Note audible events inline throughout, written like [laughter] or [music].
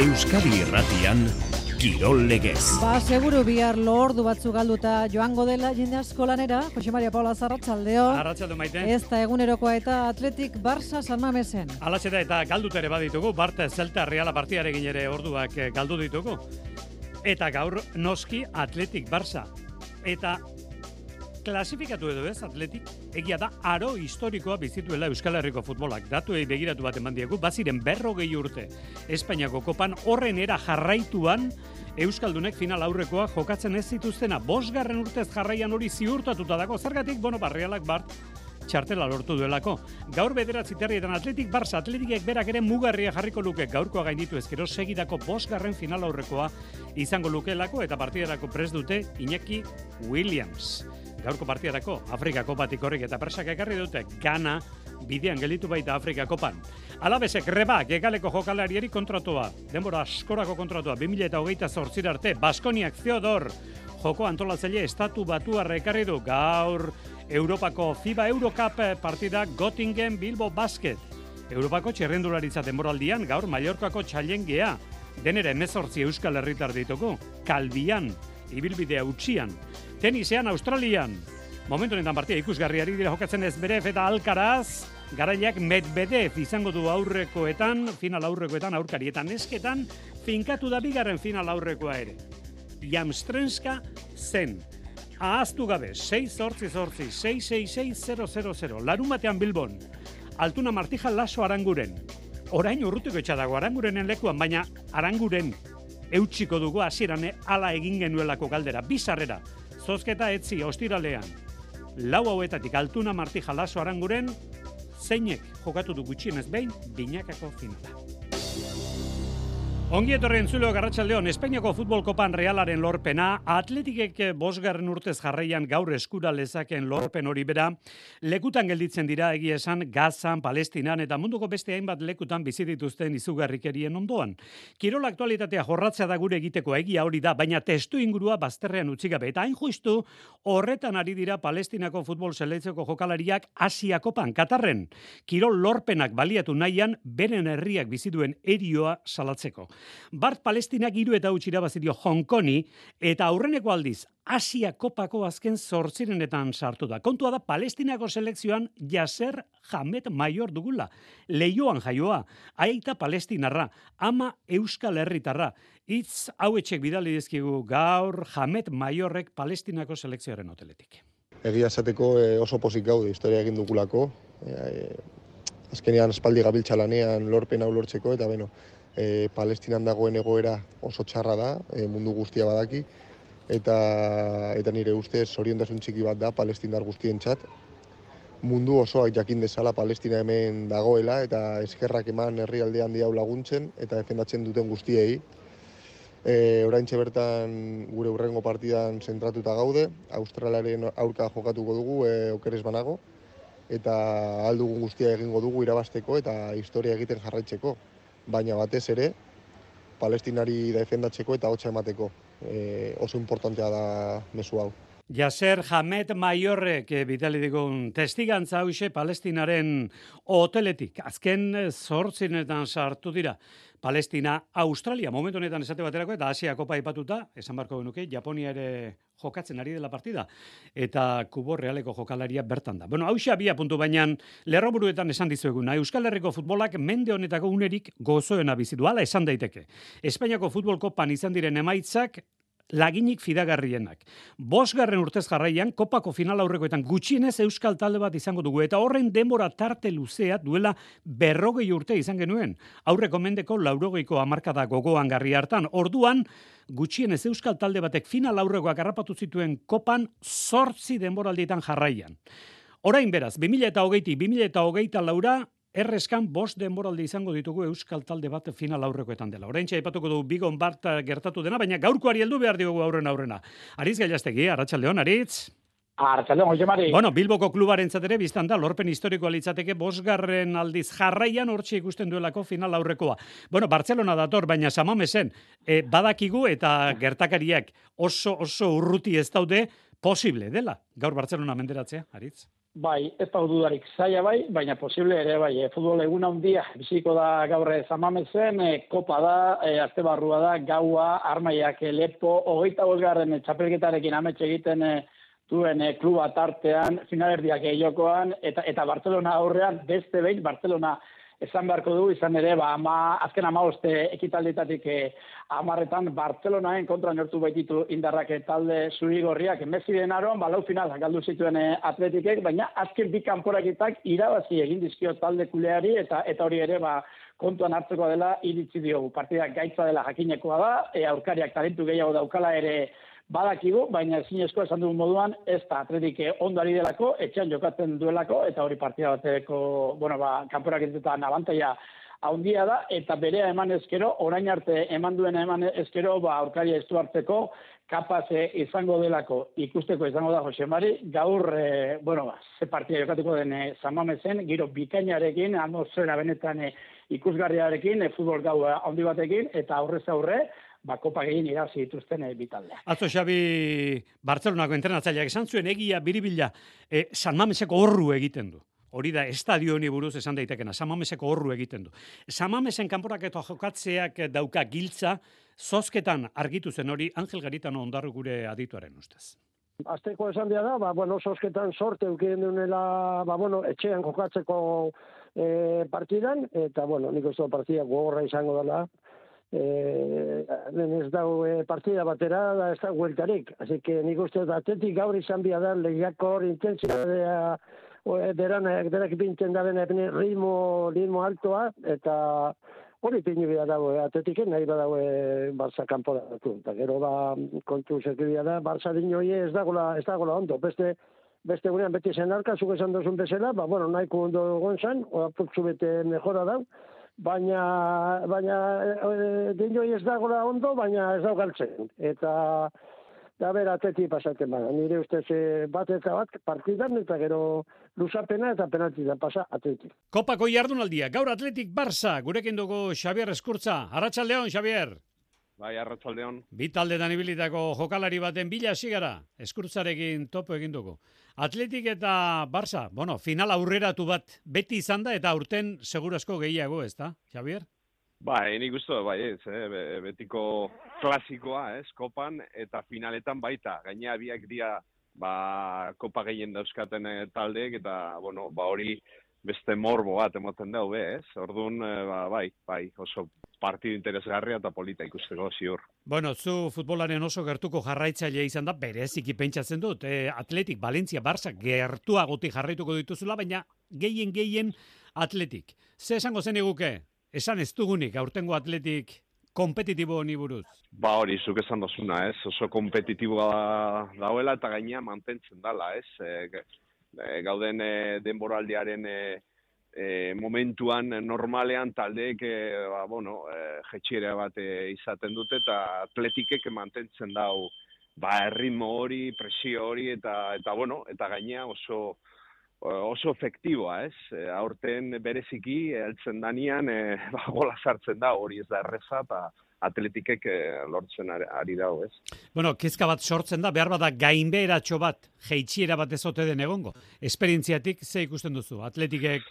Euskadi Irratian Kirol Legez. Ba, seguru bihar lordu batzu galduta joango dela jende asko lanera, Jose Maria Paula Zarratzaldeo. Arratxaldo maite. Ez da egunerokoa eta Atletik Barça San Mamesen. Alatxe da eta galdut ere baditugu, Barte Zelta Reala partiarekin ere orduak eh, galdu ditugu. Eta gaur noski Atletik Barça. Eta klasifikatu edo ez Atletik, egia da aro historikoa bizituela Euskal Herriko futbolak. Datuei begiratu bat eman diegu, baziren berrogei urte Espainiako kopan horren era jarraituan Euskaldunek final aurrekoa jokatzen ez zituztena. Bosgarren urtez jarraian hori ziurtatuta dago. Zergatik, bueno, barrialak bart, txartela lortu duelako. Gaur bederatzi terrietan atletik Barça, atletikek berak ere mugarria jarriko luke gaurkoa gainditu ezkero segidako bosgarren final aurrekoa izango lukelako eta partidarako prest dute Iñaki Williams gaurko partiarako Afrika Kopatik horrek eta presak ekarri dute Gana bidean gelitu baita Afrika Kopan. Alabesek rebak egaleko jokalariari kontratua, denbora askorako kontratua, 2000 eta hogeita zortzir arte, Baskoniak Theodor, joko antolatzaile estatu batu ekarri du gaur Europako FIBA Eurocup partida Göttingen Bilbo Basket. Europako txerrendularitza denboraldian gaur Mallorcako txalengea, denera emezortzi euskal herritar ditugu, kalbian, ibilbidea utxian, Tenisean Australian. Momentu honetan partia ikusgarriari dira jokatzen ez beref eta alkaraz. Garaileak Medvedev izango du aurrekoetan, final aurrekoetan aurkarietan esketan, finkatu da bigarren final aurrekoa ere. Jamstrenska zen. Ahaztu gabe, 6 zortzi zortzi, 666 Larun batean Bilbon. Altuna Martija Laso Aranguren. Orain urrutiko etxadago Arangurenen lekuan, baina Aranguren eutxiko dugu hasierane hala egin genuelako galdera. Bizarrera, zozketa etzi ostiralean. Lau hauetatik altuna marti jalaso aranguren, zeinek jokatu du gutxienez behin, binakako finala. Ongi etorri entzulo garratxaldeon, Espainiako futbol kopan realaren lorpena, atletikek bosgarren urtez jarraian gaur eskura lezaken lorpen hori bera, lekutan gelditzen dira egia esan Gazan, Palestinan eta munduko beste hainbat lekutan bizi dituzten izugarrikerien ondoan. Kirol aktualitatea jorratzea da gure egiteko egia hori da, baina testu ingurua bazterrean utzi gabe. Eta hain justu, horretan ari dira Palestinako futbol seleitzeko jokalariak Asiakopan, Katarren. Kirol lorpenak baliatu nahian, beren herriak bizi duen erioa salatzeko. Bart Palestinak hiru eta utzi irabazirio Hong Kongi eta aurreneko aldiz Asia Kopako azken zortzirenetan sartu da. Kontua da Palestinako selekzioan Jaser Hamed Mayor dugula. Leioan jaioa, aita Palestinarra, ama Euskal Herritarra. Itz hau etxek bidali dizkigu gaur Hamed Mayorrek Palestinako selekzioaren hoteletik. Egia esateko eh, oso pozik gaude historia egin dugulako. E, azkenean espaldi gabiltza lanean lorpen hau lortzeko eta beno, e, Palestinan dagoen egoera oso txarra da, e, mundu guztia badaki, eta, eta nire ustez zoriontasun txiki bat da palestindar guztien txat. Mundu osoak jakin dezala Palestina hemen dagoela eta eskerrak eman herrialde handi hau laguntzen eta defendatzen duten guztiei. E, orain bertan gure urrengo partidan zentratuta gaude, Australiaren aurka jokatuko dugu, e, okeres banago, eta aldugun guztia egingo dugu irabasteko eta historia egiten jarraitzeko baina batez ere palestinari defendatzeko eta hotza emateko. E, oso importantea da mesu hau. Jaser Hamed Maiorrek eh, bidali digun testigantza hause palestinaren hoteletik. Azken zortzinetan sartu dira. Palestina, Australia, momentu honetan esate baterako, eta Asia kopa ipatuta, esan barko genuke, Japonia ere jokatzen ari dela partida, eta kubo realeko jokalaria bertan da. Bueno, hausia bia puntu bainan, lerroburuetan esan dizueguna, Euskal Herriko futbolak mende honetako unerik gozoena bizidu, ala esan daiteke. Espainiako futbol kopan izan diren emaitzak, laginik fidagarrienak. Bosgarren urtez jarraian, kopako final aurrekoetan gutxienez euskal talde bat izango dugu, eta horren denbora tarte luzea duela berrogei urte izan genuen. Aurreko mendeko laurogeiko amarkada gogoan garri hartan, orduan gutxienez euskal talde batek final aurrekoak harrapatu zituen kopan zortzi denboraldietan jarraian. Orain beraz, 2000 eta hogeiti, 2000 eta hogeita laura, Erreskan bost denboraldi izango ditugu Euskal Talde bat final aurrekoetan dela. Oraintxe aipatuko du Bigon Bart gertatu dena, baina gaurkoari heldu behar diogu aurren aurrena. Aritz Gailastegi, Arratsaldeon, Aritz. Arratsaldeon, Jose. Bueno, Bilboko klubaren zatere biztan da lorpen historikoa litzateke bosgarren aldiz jarraian hortxe ikusten duelako final aurrekoa. Bueno, Barcelona dator, baina samamesen, e, badakigu eta gertakariak oso oso urruti ez daude posible dela. Gaur Barcelona menderatzea, Aritz. Bai, ez da dudarik zaila bai, baina posible ere bai, e, futbol egun handia, biziko da gaur zamamezen, e, kopa da, e, azte barrua da, gaua, armaiak, lepo, hogeita bosgarren e, txapelketarekin ametxe egiten e, duen e, kluba tartean, finalerdiak jokoan, eta, eta Barcelona aurrean, beste behin, Barcelona esan beharko du, izan ere, ba, ama, azken ama oste ekitaldetatik e, amarretan Barcelonaen kontra nortu baititu indarrak talde zuri gorriak. Messi den aroan, balau final, galdu zituen e, atletikek, baina azken bi kanporaketak irabazi egin dizkio talde kuleari, eta eta hori ere, ba, kontuan hartzeko dela iritzi diogu. Partida gaitza dela jakinekoa da, e, aurkariak talentu gehiago daukala ere badakigu, baina ezinezko esan dugun moduan, ez da atletik ondari delako, etxean jokatzen duelako, eta hori partida bateko, bueno, ba, kanporak eta nabantaia haundia da, eta berea eman ezkero, orain arte eman duen eman ezkero, ba, aurkaria estu hartzeko, kapaz izango delako, ikusteko izango da Jose Mari, gaur, e, bueno, ba, ze partida jokatuko den e, zamamezen, giro bikainarekin, atmosfera benetan e, ikusgarriarekin, e, futbol gau handi batekin, eta aurrez aurre, ba, kopa gehien irazi dituzten e, bitaldeak. Atzo Xabi Bartzelonako entrenatzaileak esan zuen egia biribila e, San Mameseko horru egiten du. Hori da, estadio honi buruz esan daitekena, San Mameseko horru egiten du. San Mamesen kanporak eta jokatzeak dauka giltza, zozketan argitu zen hori Angel Garitano ondarru gure adituaren ustez. Azteko esan da, ba, bueno, zozketan sorte eukien dunela, ba, bueno, etxean jokatzeko e, partidan, eta, bueno, nik uste partida gogorra izango dela, eh ez dago e, partida batera da ez da hueltarik así que ni gusto da atletik gaur izan bia da lehiako hor intensidadea deran derak pinten da bene ritmo ritmo altoa eta hori pinu bia dago e, atletik nahi badago e, Barça kanpo da eta gero ba kontu sekibia da Barça dino ez dago la ez dago la ondo. Beste beste gurean beti zen arka zuke esan dozun bezala ba bueno nahiko ondo gonzan o apurtzu bete mejora da baina baina e, ez dagoela ondo, baina ez dago galtzen. Eta da ber ateti pasatzen bada. Nire ustez e, bat eta bat partidan eta gero luzapena eta penalti da pasa atleti. Kopako jardunaldia, gaur atletik Barça, gurekin dugu Xavier Eskurtza. Arratxaldeon, Xavier. Bai, arratsaldeon. Bi taldetan ibilitako jokalari baten bila sigara, eskurtzarekin topo egin dugu. Atletik eta Barça, bueno, final aurreratu bat beti izan da eta aurten segurazko gehiago, ez da, Javier? Bai, nik uste, bai, ez, eh, betiko klasikoa, ez, kopan, eta finaletan baita, gaina biak dira, ba, kopa gehien dauzkaten eh, taldeek, eta, bueno, ba, hori beste morbo bat emoten dau, ez? Orduan, eh, ba, bai, bai, oso partidu interesgarria eta polita ikusteko ziur. Bueno, zu futbolaren oso gertuko jarraitzailea izan da, bereziki pentsatzen dut, e, Atletik, Valencia, Barça, gertuagoti jarraituko dituzula, baina gehien gehien Atletik. Ze esango zen eguke? Esan ez dugunik, aurtengo Atletik kompetitibo honi buruz? Ba hori, zuk esan dozuna, ez? Oso kompetitiboa dauela eta gaina mantentzen dala, ez? E, gauden e, denboraldiaren e, e, momentuan normalean taldeek e, ba, bueno, e, jetxiera bat e, izaten dute eta atletikek mantentzen dau ba, erritmo hori, presio hori eta, eta, bueno, eta gaina oso oso efektiboa, ez? E, aurten bereziki, heltzen danian, e, [laughs] ba, gola sartzen da, hori ez da erreza, eta atletikek e, lortzen ari, dago, ez? Bueno, kezka bat sortzen da, behar bada gainberatxo bat, jeitxiera bat ezote den egongo. Esperientziatik, ze ikusten duzu? Atletikek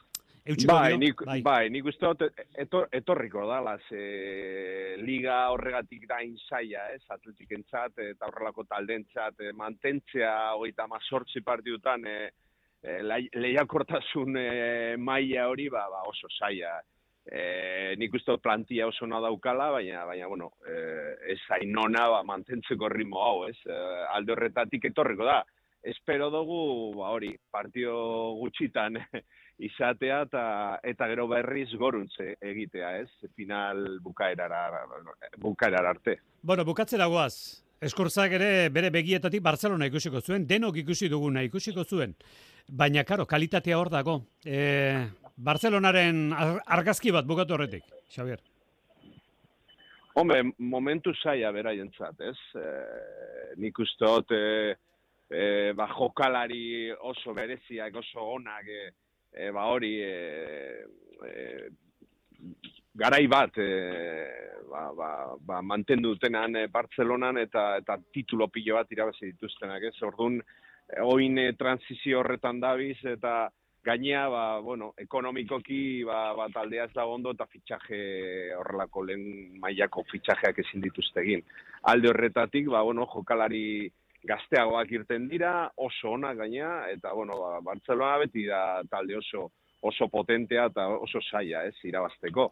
bai, nik, bai. bai, nik uste dut etor, etorriko da, ze liga horregatik da inzaia, ez, atletik entzat, eta horrelako taldentzat, e, mantentzea hogeita mazortzi partidutan, e, e, lehiakortasun e, maila hori, ba, ba oso zaia. E, nik uste dut plantia oso daukala, baina, baina bueno, e, ez ainona ba, mantentzeko ritmo hau, ez, e, alde horretatik etorriko da. Espero dugu, ba, hori, partio gutxitan, [laughs] izatea eta eta gero berriz goruntze egitea, ez? Final bukaerara bukaerara arte. Bueno, bukatzera goaz. Eskurtzak ere bere begietatik Barcelona ikusiko zuen, denok ikusi duguna ikusiko zuen. Baina karo, kalitatea hor dago. E, Barcelonaren argazki bat bukatu horretik, Xavier. Hombre, momentu zaia beraientzat, ez? E, nik uste e, e, ba, jokalari oso bereziak, oso onak, e, e, ba hori e, e, garai bat e, ba, ba, ba, mantendu dutenan e, Barcelonan eta eta titulo pilo bat irabazi dituztenak ez ordun oin e, transizio horretan dabiz, eta gainea, ba, bueno, ekonomikoki, ba, ba, taldea ez da ondo, eta fitxaje horrelako lehen mailako fitxajeak ezin dituzte egin. Alde horretatik, ba, bueno, jokalari gazteagoak irten dira, oso ona gaina, eta, bueno, ba, Barcelona beti da talde oso oso potentea eta oso saia, ez, irabazteko.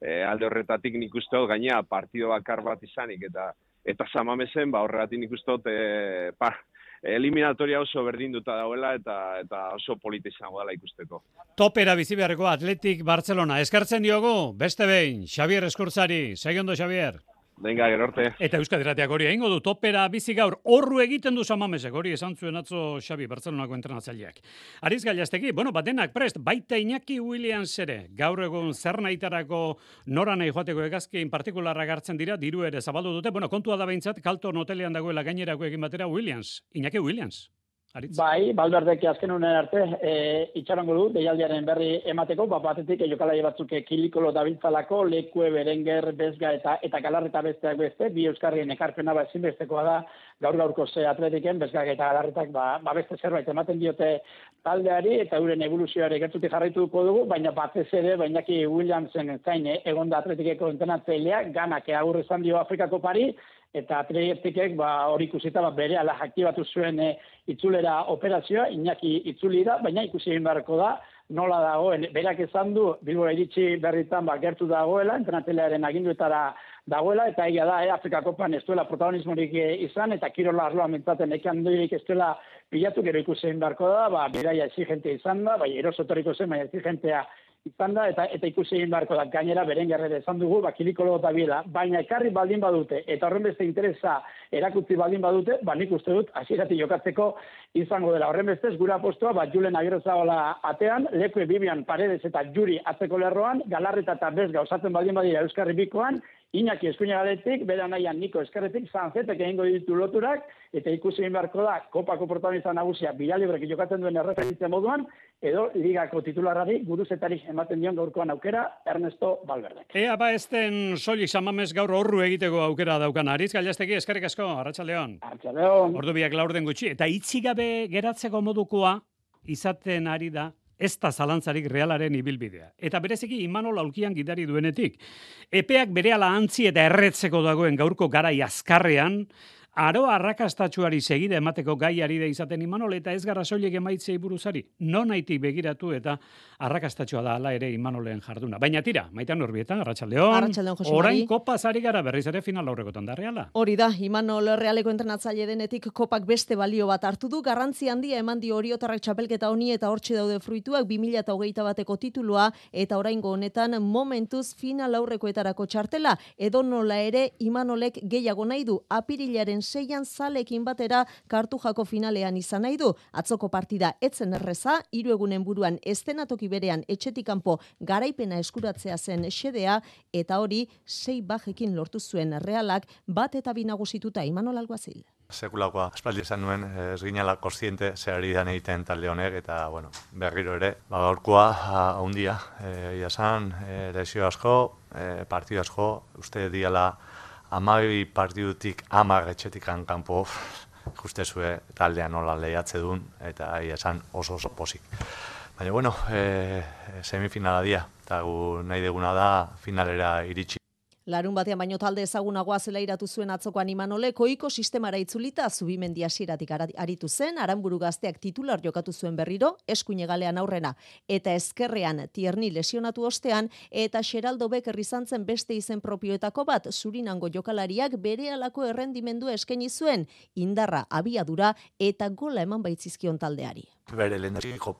E, alde horretatik nik uste dut, gaina, partido bakar bat izanik, eta eta samamezen, ba, horregatik nik uste dut, e, pa, eliminatoria oso berdinduta dauela eta eta oso politizango dela ikusteko. Topera bizi beharreko Atletik Barcelona. Eskartzen diogu, beste behin, Xavier Eskurtzari. Segondo, Xavier. Venga, gerorte. Eta Euskadi Ratiak hori egingo du topera bizi gaur horru egiten du samamesek hori esan zuen atzo Xabi Barcelonako entrenatzaileak. Ariz Gailastegi, bueno, batenak prest, baita Iñaki Williams ere. Gaur egun zer nahitarako nora nahi joateko egazkin partikularra gartzen dira, diru ere zabaldu dute. Bueno, kontua da behintzat, kalto notelean dagoela gainerako egin batera Williams. Iñaki Williams. Aritz. Bai, balberdeki azken unen arte, e, itxarango du, deialdiaren berri emateko, bat batetik, jokalai batzuk kilikolo dabiltzalako, lekue, berenger, bezga eta eta galarreta besteak beste, bi euskarrien ekarpena ba ezinbestekoa da, gaur gaurko ze atletiken, bezga eta galarretak ba, ba beste zerbait ematen diote taldeari, eta euren evoluzioari gertutik jarraituko dugu, baina batez ere, bainaki Williamsen zain, eh, egonda atletikeko entenatzailea, ganak agurre izan dio Afrikako pari, eta atletikek ba, hori ikusita ba, bere ala aktibatu zuen e, itzulera operazioa, inaki itzuli da, baina ikusi egin beharko da, nola dagoen, berak esan du, bilbo iritsi berritan ba, gertu dagoela, entrenatelearen aginduetara dagoela, eta egia da, e, Afrika Kopan ez duela protagonismorik e, izan, eta kirola arloa mentzaten ekan duirik ez duela pilatu, gero ikusi beharko da, ba, beraia exigente izan da, bai, erosotoriko zen, bai, exigentea izan da, eta eta ikusi egin beharko da, gainera, beren gerrere esan dugu, bakilikolo eta biela, baina ekarri baldin badute, eta horren beste interesa erakutzi baldin badute, ba nik uste dut, asirati jokatzeko izango dela. Horren bestez, gura postua, ba, Julen Agirrezagola atean, Lekue Bibian Paredes eta Juri atzeko lerroan, Galarreta eta Bezga osatzen baldin badira Euskarri Bikoan, Iñaki eskuina galetik, bera nahian niko eskarretik, zanzetek egingo ditu loturak, eta ikusi egin beharko da, kopako protagonista nagusia, biralibrek jokatzen duen erreferentzia moduan, edo ligako titularrari guruzetari ematen dion gaurkoan aukera, Ernesto Valverde. Ea ba esten soilik samamez gaur horru egiteko aukera daukan, ariz gailazteki, eskarrik asko, Arratxaldeon. Arratxaldeon. Ordu biak laur den gutxi, eta itxigabe geratzeko modukoa, izaten ari da, ez da zalantzarik realaren ibilbidea. Eta bereziki Imanol aulkian gidari duenetik. Epeak berehala antzi eta erretzeko dagoen gaurko garai azkarrean, Aro arrakastatxuari segide emateko gaiari da izaten Imanol eta ez gara soilek emaitzei buruzari. Non naiti begiratu eta arrakastatxua da ala ere Imanolen jarduna. Baina tira, maitan urbietan, Arratxaldeon. Arratxaldeon, Jose Orain kopa zari gara berriz ere final aurrekotan da reala. Hori da, Imanol realeko entrenatzaile denetik kopak beste balio bat hartu du, garrantzi handia eman di oriotarrak txapelketa honi eta hortxe daude fruituak 2008 bateko titulua eta oraingo honetan momentuz final aurrekoetarako txartela. Edo nola ere Imanolek gehiago nahi du apirilaren seian zalekin batera kartu jako finalean izan nahi du. Atzoko partida etzen erreza, hiru egunen buruan estenatoki berean etxetik kanpo garaipena eskuratzea zen xedea, eta hori sei bajekin lortu zuen realak bat eta binagusituta imanol alguazil. Sekulakoa espaldi esan nuen, ez ginala kostiente zehari dan egiten talde honek, eta bueno, berriro ere, ba, gaurkoa haundia, e, iasan, e, lesio asko, e, partidu asko, uste diala amabi partidutik amar etxetik kanpo juste zue taldean nola lehiatze duen, eta ahi esan oso oso posik. Baina, bueno, e, semifinala dia, eta gu nahi deguna da finalera iritsi. Larun batean baino talde ezagunagoa zela iratu zuen atzokoan imanole, koiko sistemara itzulita zubimendi hasieratik aritu zen, aranburu gazteak titular jokatu zuen berriro, eskuine galean aurrena, eta ezkerrean tierni lesionatu ostean, eta Xeraldo Becker izan beste izen propioetako bat, zurinango jokalariak bere alako errendimendu eskaini zuen, indarra abiadura eta gola eman baitzizkion taldeari. Bere lehen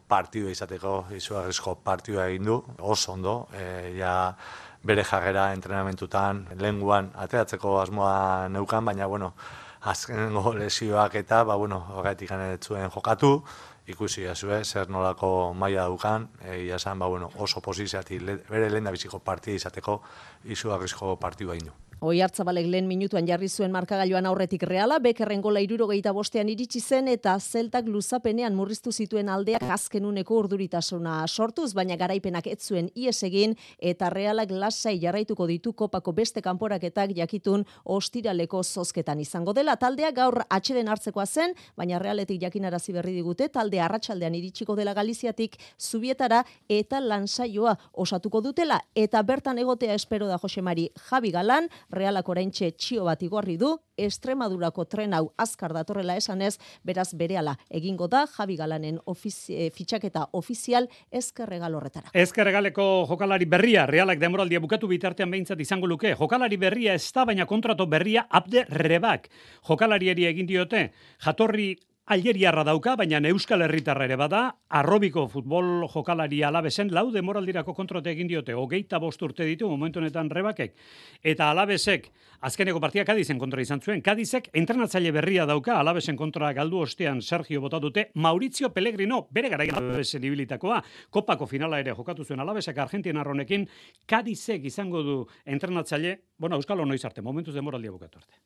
partidua izateko, izugarrizko partidua egin du, oso ondo, e, ja, bere jarrera entrenamentutan, lenguan ateratzeko asmoa neukan, baina, bueno, azkenengo lesioak eta, ba, bueno, horretik zuen jokatu, ikusi azue, zer nolako maila dukan, egia esan, ba, bueno, oso poziziati, bere lehen da biziko partida izateko, izu arrizko partidua indu. Oi hartzabalek lehen minutuan jarri zuen markagailuan aurretik reala, bekerren gola irurogeita bostean iritsi zen eta zeltak luzapenean murriztu zituen aldeak azkenuneko urduritasuna sortuz, baina garaipenak ez zuen ies egin eta realak lasai jarraituko ditu kopako beste kanporaketak jakitun ostiraleko zozketan izango dela. Taldea gaur atxeden hartzekoa zen, baina realetik jakinarazi berri digute, talde arratsaldean iritsiko dela Galiziatik zubietara eta lansaioa osatuko dutela. Eta bertan egotea espero da Josemari Javi Galan, realak oraintxe txio bat igorri du, Estremadurako tren hau azkar datorrela esanez, beraz berehala egingo da Javi Galanen ofizi, e, fitxaketa ofizial ezkerregal horretara. Ezkerregaleko jokalari berria, realak demoraldia bukatu bitartean behintzat izango luke. Jokalari berria ez da, baina kontrato berria abde rebak. Jokalarieri egin diote, jatorri Algeriarra dauka, baina Euskal Herritarra ere bada, arrobiko futbol jokalari alabesen, lau demoraldirako kontrote egin diote, hogeita bost urte ditu, momentu honetan rebakek. Eta alabesek, azkeneko partia Kadizen kontra izan zuen, Kadizek entrenatzaile berria dauka, alabesen kontra galdu ostean Sergio bota dute, Maurizio Pellegrino, bere gara alabesen ibilitakoa, kopako finala ere jokatu zuen alabesek Argentina ronekin, Kadizek izango du entrenatzaile, bueno, Euskal Honoiz arte, momentuz demoraldia bukatu arte.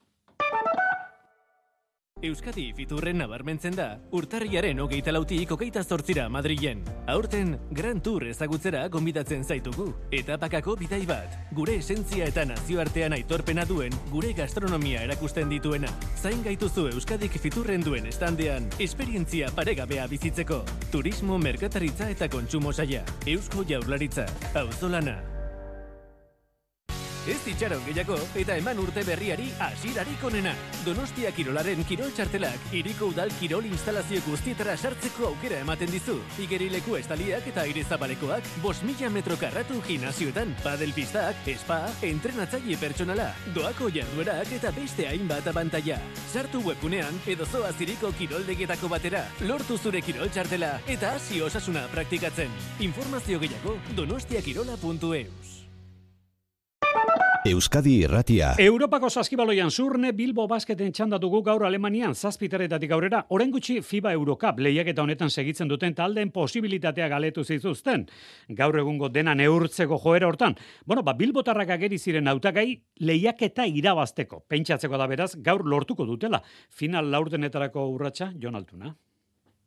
Euskadi fiturren nabarmentzen da, urtarriaren hogeita lautik hogeita zortzira Madrilen. Aurten, Grand Tour ezagutzera gonbidatzen zaitugu. Eta pakako bidai bat, gure esentzia eta nazioartean aitorpena duen gure gastronomia erakusten dituena. Zain gaituzu Euskadik fiturren duen estandean, esperientzia paregabea bizitzeko. Turismo, merkataritza eta kontsumo saia. Eusko jaurlaritza. Auzolana. Ez itxaron gehiago eta eman urte berriari asirarik onena. Donostia Kirolaren Kirol Txartelak iriko udal Kirol instalazio guztietara sartzeko aukera ematen dizu. Igerileku estaliak eta aire zabalekoak, bos mila metro karratu gimnazioetan, padel pistak, espa, entrenatzaile pertsonala, doako jarduerak eta beste hainbat abantaia. Sartu webunean edo zoa ziriko kiroldegetako batera, lortu zure Kirol Txartela eta hasi osasuna praktikatzen. Informazio gehiago donostiakirola.eus. Euskadi Irratia. Europako saskibaloian zurne Bilbo basketen txanda dugu gaur Alemanian zazpiteretatik aurrera. Oren gutxi FIBA Eurocup lehiaketa honetan segitzen duten taldeen posibilitatea galetu zituzten. Gaur egungo dena neurtzeko joera hortan. Bueno, ba, Bilbotarrak ageri ziren autagai lehiaketa irabazteko. Pentsatzeko da beraz, gaur lortuko dutela. Final laurdenetarako urratsa Jon Altuna.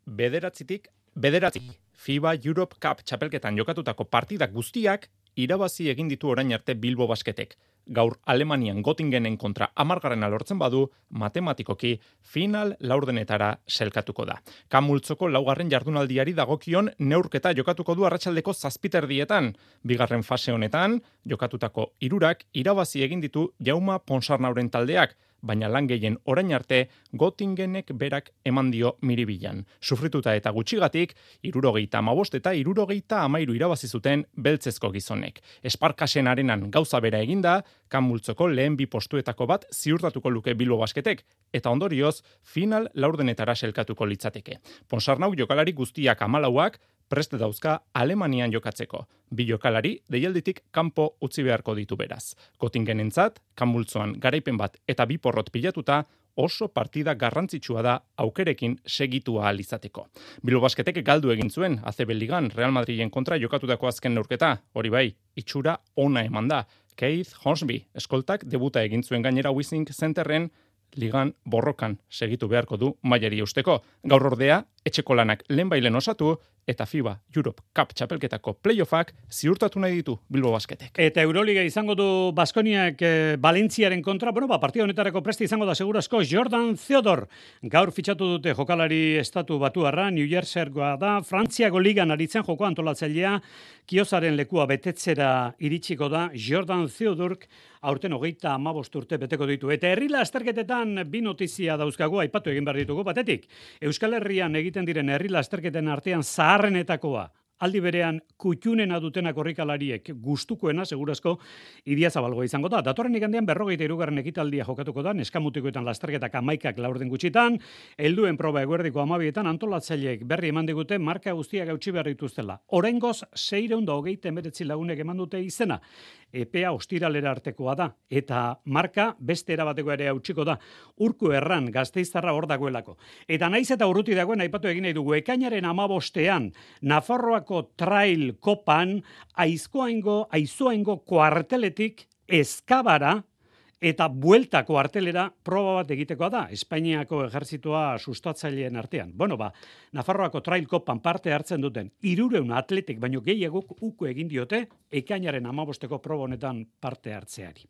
Bederatzitik, bederatzik. FIBA Europe Cup txapelketan jokatutako partidak guztiak irabazi egin ditu orain arte Bilbo basketek. Gaur Alemanian Gotingenen kontra amargarren alortzen badu, matematikoki final laurdenetara selkatuko da. Kamultzoko laugarren jardunaldiari dagokion neurketa jokatuko du arratsaldeko zazpiterdietan. Bigarren fase honetan, jokatutako irurak irabazi egin ditu Jauma Ponsarnauren taldeak, baina lan gehien orain arte Gotingenek berak eman dio miribilan. Sufrituta eta gutxigatik, irurogeita amabost eta irurogeita amairu irabazi zuten beltzezko gizonek. Esparkasen arenan gauza bera eginda, kanmultzoko lehen bi postuetako bat ziurtatuko luke Bilbo basketek, eta ondorioz, final laurdenetara selkatuko litzateke. Ponsarnau jokalari guztiak amalauak, preste dauzka Alemanian jokatzeko. Bi jokalari deialditik kanpo utzi beharko ditu beraz. Kotingen entzat, kanmultzoan garaipen bat eta bi porrot pilatuta, oso partida garrantzitsua da aukerekin segitua alizateko. Bilbo basketek galdu egin zuen, ACB Ligan, Real Madriden kontra jokatutako azken neurketa, hori bai, itxura ona eman da. Keith Hornsby, eskoltak debuta egin zuen gainera Wissing Centerren, ligan borrokan segitu beharko du mailari usteko. Gaur ordea, etxeko lanak lehen osatu, eta FIBA Europe Cup txapelketako playoffak ziurtatu nahi ditu Bilbo Basketek. Eta Euroliga izango du Baskoniak e, Valentziaren kontra, bueno, ba, partida honetarako presti izango da segurazko Jordan Theodor. Gaur fitxatu dute jokalari estatu batuarra, New Jerseygoa da, Frantziako ligan aritzen joko antolatzailea, kiosaren lekua betetzera iritsiko da Jordan Theodork aurten hogeita amabost urte beteko ditu. Eta herrila asterketetan bi notizia dauzkagu aipatu egin behar ditugu, batetik, Euskal Herrian egiten diren herrila asterketen artean zaharrenetakoa aldi berean kutxunena dutena korrikalariek gustukoena segurazko idia zabalgoa izango da. Datorren igandean berrogeita irugarren ekitaldia jokatuko da, neskamutikoetan lasterketak amaikak laurden gutxitan, helduen proba eguerdiko amabietan antolatzaileek berri eman digute marka guztia gautxi behar dituztela. Horengoz, seireun da hogeita emeretzi lagunek eman dute izena. Epea ostiralera artekoa da, eta marka beste erabateko ere hautsiko da. Urku erran gazteiztarra hor dagoelako. Eta naiz eta urruti dagoen aipatu egin nahi dugu, ekainaren amabostean, Nafarroak trail kopan aizkoaingo, aizoaingo kuarteletik eskabara eta bueltako artelera proba bat egitekoa da, Espainiako ejertzitoa sustatzaileen artean. Bueno, ba, Nafarroako trail kopan parte hartzen duten, irureun atletik, baino gehiagok uko egin diote, ekainaren amabosteko proba honetan parte hartzeari.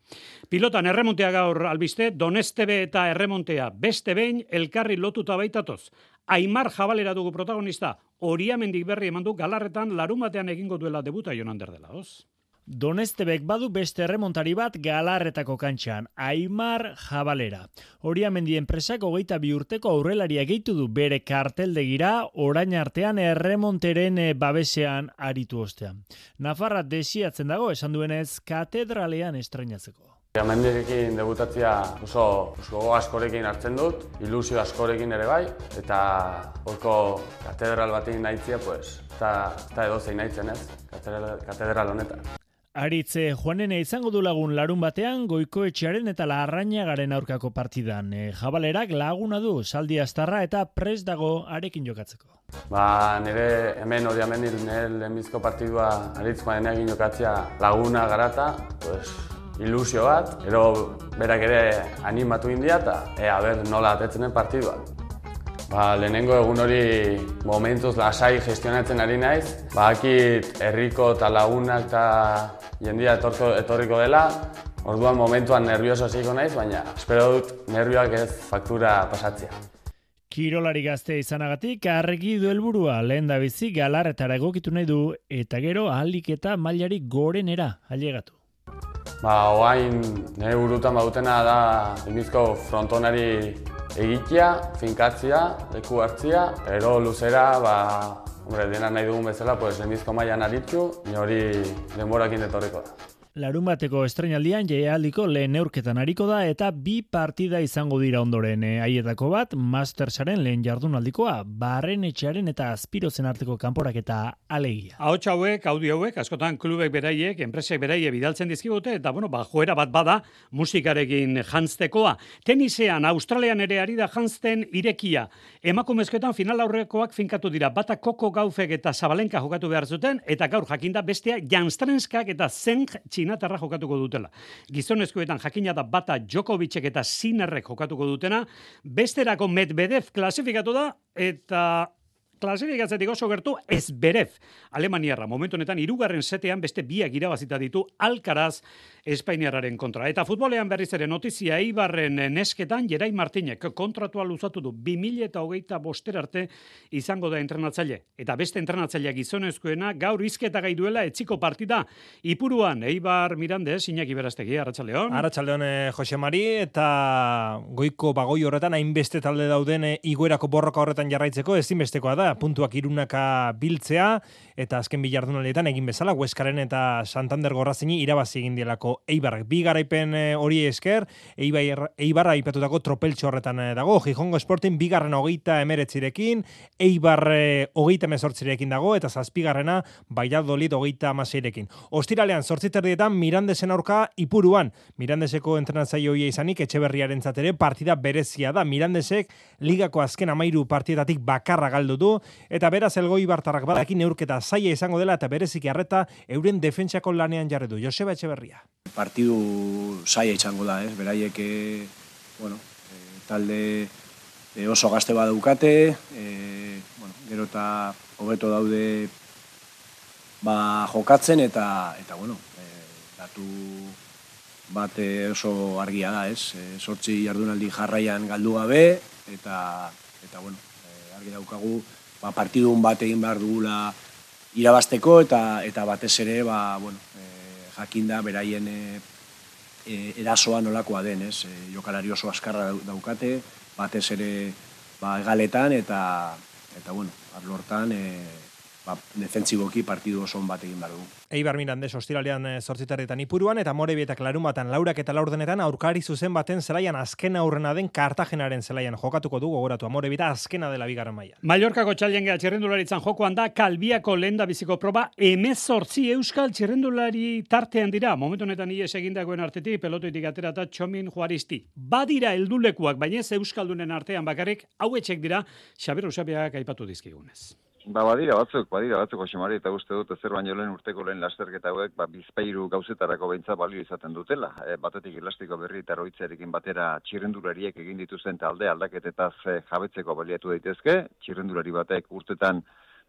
Pilotan erremontea gaur albiste, donestebe eta erremontea beste behin elkarri lotuta baitatoz. Aimar jabalera dugu protagonista, horiamendik berri eman du galarretan larun batean egingo duela debuta jonan dela, oz? Donestebek badu beste remontari bat galarretako kantxan, Aimar Jabalera. Horia mendi enpresak hogeita bi urteko aurrelaria gehitu du bere karteldegira orain artean erremonteren eh, babesean aritu ostean. Nafarra desiatzen dago esan duenez katedralean estreinatzeko. Mendirekin debutatzia oso gogo askorekin hartzen dut, ilusio askorekin ere bai, eta horko katedral batekin nahitzia, pues, eta, eta edo zein nahitzen ez, katedral, katedral honetan. Aritze Juanene izango du lagun larun batean goiko etxearen eta garen aurkako partidan. E, jabalerak laguna du saldi astarra eta pres dago arekin jokatzeko. Ba, nire hemen hemen nire lehenbizko partidua aritz egin jokatzea laguna garata, pues, ilusio bat, ero berak ere animatu india eta ea ber nola atetzenen partidua. Ba, lehenengo egun hori momentuz lasai gestionatzen ari naiz. Ba, akit herriko eta lagunak eta jendia etorko, etorriko dela. Orduan momentuan nervioso hasiko naiz, baina espero dut nervioak ez faktura pasatzea. Kirolari gazte izanagatik argi du helburua lehen da bizi galarretara egokitu nahi du eta gero ahalik eta mailari gorenera ailegatu. Ba, oain nire burutan bautena da imizko frontonari egitea, finkatzia, leku hartzia, ero luzera, ba, hombre, dena nahi dugun bezala, pues, emizko maian aritzu, hori denborakin etorriko da. Larun bateko estrenaldian jaialdiko lehen neurketan hariko da eta bi partida izango dira ondoren e, haietako bat Mastersaren lehen jardunaldikoa barren etxearen eta azpirozen arteko kanporak eta alegia. Ahots hauek, audio hauek, askotan klubek beraiek, enpresek beraie bidaltzen dizkibute eta bueno, ba, joera bat bada musikarekin jantztekoa. Tenisean, Australian ere ari da jantzten irekia. Emakumezkoetan final aurrekoak finkatu dira. Bata koko gaufek eta zabalenka jokatu behar zuten eta gaur jakinda bestea janstrenskak eta zen txinatarra jokatuko dutela. Gizonezkoetan jakina da bata Djokovicek eta Sinerrek jokatuko dutena, besterako Medvedev klasifikatu da eta klasifikatzetik oso gertu ez berez. Alemaniarra momentu honetan irugarren setean beste biak irabazita ditu Alcaraz Espainiarraren kontra. Eta futbolean berriz ere notizia Eibarren nesketan Jerai Martinek kontratua luzatu du 2000 eta hogeita boster arte izango da entrenatzaile. Eta beste entrenatzailea gizonezkoena gaur izketa gai duela etziko partida Ipuruan Eibar Mirandez Iñaki Berastegi Arratsaldeon. Arratsaldeon eh, Jose Mari eta goiko bagoi horretan hainbeste talde dauden eh, igoerako borroka horretan jarraitzeko ezinbestekoa da puntuak irunaka biltzea, eta azken bilardunalietan egin bezala, Hueskaren eta Santander gorrazini irabazi egin dielako Eibarrak. Bi garaipen eh, hori esker, Eibar, Eibarra ipatutako tropeltxo horretan eh, dago, Gijongo Sporting bigarren hogeita emeretzirekin, Eibar eh, hogeita emezortzirekin dago, eta zazpigarrena Baiadolit hogeita amaseirekin. Ostiralean, sortziterdietan Mirandesen aurka ipuruan, Mirandeseko entrenazai hoia izanik, etxeberriaren zatere, partida berezia da, Mirandesek ligako azken amairu partietatik bakarra galdu du, eta beraz elgoi bartarrak badakin neurketa zaila izango dela eta berezik harreta euren defentsako lanean jarri du. Joseba Etxeberria. Partidu zaila izango da, ez? Beraiek, e, bueno, e, talde e, oso gazte badaukate, e, bueno, gero eta hobeto daude ba, jokatzen eta, eta bueno, e, datu bat oso argia da, ez? E, sortzi jardunaldi jarraian galdu gabe, eta, eta bueno, e, argi daukagu, ba, partidun bat egin behar dugula irabasteko eta eta batez ere ba, bueno, e, jakinda beraien e, erasoa nolakoa den, ez? E, jokalari oso askarra daukate, batez ere ba, egaletan eta eta bueno, arlortan e, ba, defentsiboki partidu oso bat egin behar dugu. Eibar Mirandez ostiralean eh, ipuruan eta Morebi eta Klarumatan laurak eta laurdenetan aurkari zuzen baten zelaian azken aurrena den Kartagenaren zelaian jokatuko du gogoratu Amorebi eta azkena dela bigarren maila. Mallorcako txallengea txirrendularitzan jokoan da kalbiako lenda biziko proba emezortzi euskal txirrendulari tartean dira. Momentu honetan ies egindagoen artetik pelotoitik aterata txomin juaristi. Badira eldulekuak, baina ez euskaldunen artean bakarrik hauetxek dira Xabier Usabiak aipatu dizkigunez. Ba, badira batzuk, badira batzuk, Josemari, eta uste dut, zer baino lehen urteko lehen lasterketa hauek, ba, bizpeiru gauzetarako beintza balio izaten dutela. E, batetik elastiko berri eta roitzerekin batera txirrendulariek egin dituzten talde aldaketetaz e, jabetzeko baliatu daitezke, txirrendulari batek urtetan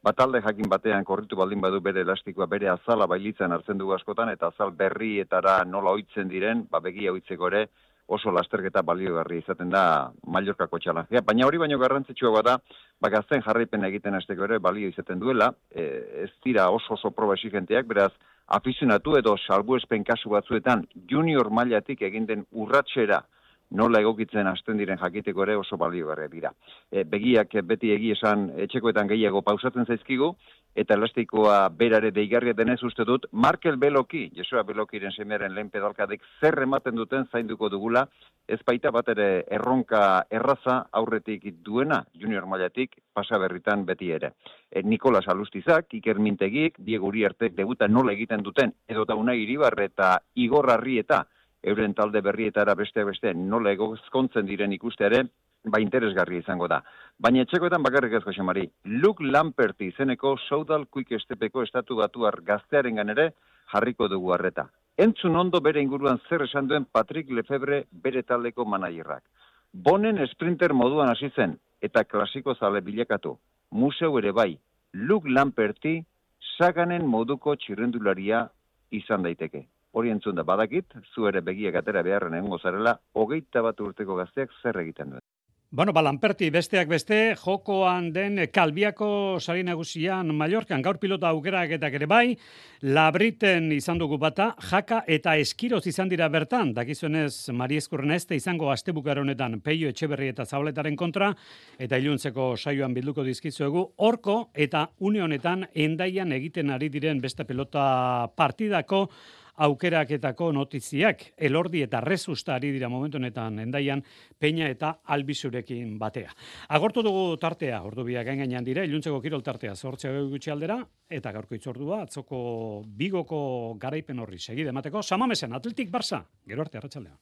batalde jakin batean korritu baldin badu bere elastikoa bere azala bailitzen hartzen dugu askotan, eta azal berrietara nola oitzen diren, ba, begia oitzeko ere, oso lasterketa baliogarri izaten da Mallorcako txalangia. Baina hori baino garrantzitsua da, ba gazten jarraipen egiten hasteko ere balio izaten duela, e, ez dira oso oso proba exigenteak, beraz afizionatu edo salbuespen kasu batzuetan junior mailatik egin den urratsera nola egokitzen hasten diren jakiteko ere oso baliogarria dira. E, begiak beti egi esan etxekoetan gehiago pausatzen zaizkigu, eta elastikoa berare deigarria denez uste dut, Markel Beloki, Jesua Belokiren semearen lehen pedalkadek zer ematen duten zainduko dugula, ez baita bat ere erronka erraza aurretik duena junior mailatik pasa berritan beti ere. E, Nikolas Alustizak, Iker Mintegik, Diego Uriartek debuta nola egiten duten, edo da unai iribar eta Igor Arrieta, euren talde berrietara beste beste nola egozkontzen diren ikusteare, ba interesgarri izango da. Baina etxekoetan bakarrik ez Josemari, Luke Lamperti izeneko Soudal Quick Estepeko estatu batuar gaztearen ganere jarriko dugu harreta. Entzun ondo bere inguruan zer esan duen Patrick Lefebre bere taldeko manajerrak. Bonen sprinter moduan hasi zen eta klasiko zale bilakatu. Museu ere bai, Luke Lamperti saganen moduko txirrendularia izan daiteke hori entzun da badakit, zu ere begiak atera beharren egongo zarela, hogeita bat urteko gazteak zer egiten duen. Bueno, balanperti besteak beste, jokoan den kalbiako sari nagusian Mallorcan, gaur pilota aukerak eta ere bai, labriten izan dugu bata, jaka eta eskiroz izan dira bertan, dakizuenez Mari Eskurren este izango astebukar honetan peio etxeberri eta zabletaren kontra, eta iluntzeko saioan bilduko dizkizuegu, orko eta une honetan endaian egiten ari diren beste pelota partidako, aukeraketako notiziak elordi eta rezusta ari dira momentu honetan endaian peina eta albizurekin batea. Agortu dugu tartea, ordubia gain gainean dira, iluntzeko kirol tartea zortzea gutxi aldera, eta gaurko itzordua, atzoko bigoko garaipen horri segide emateko, samamesen, atletik barza, gero arte, arratxaldea.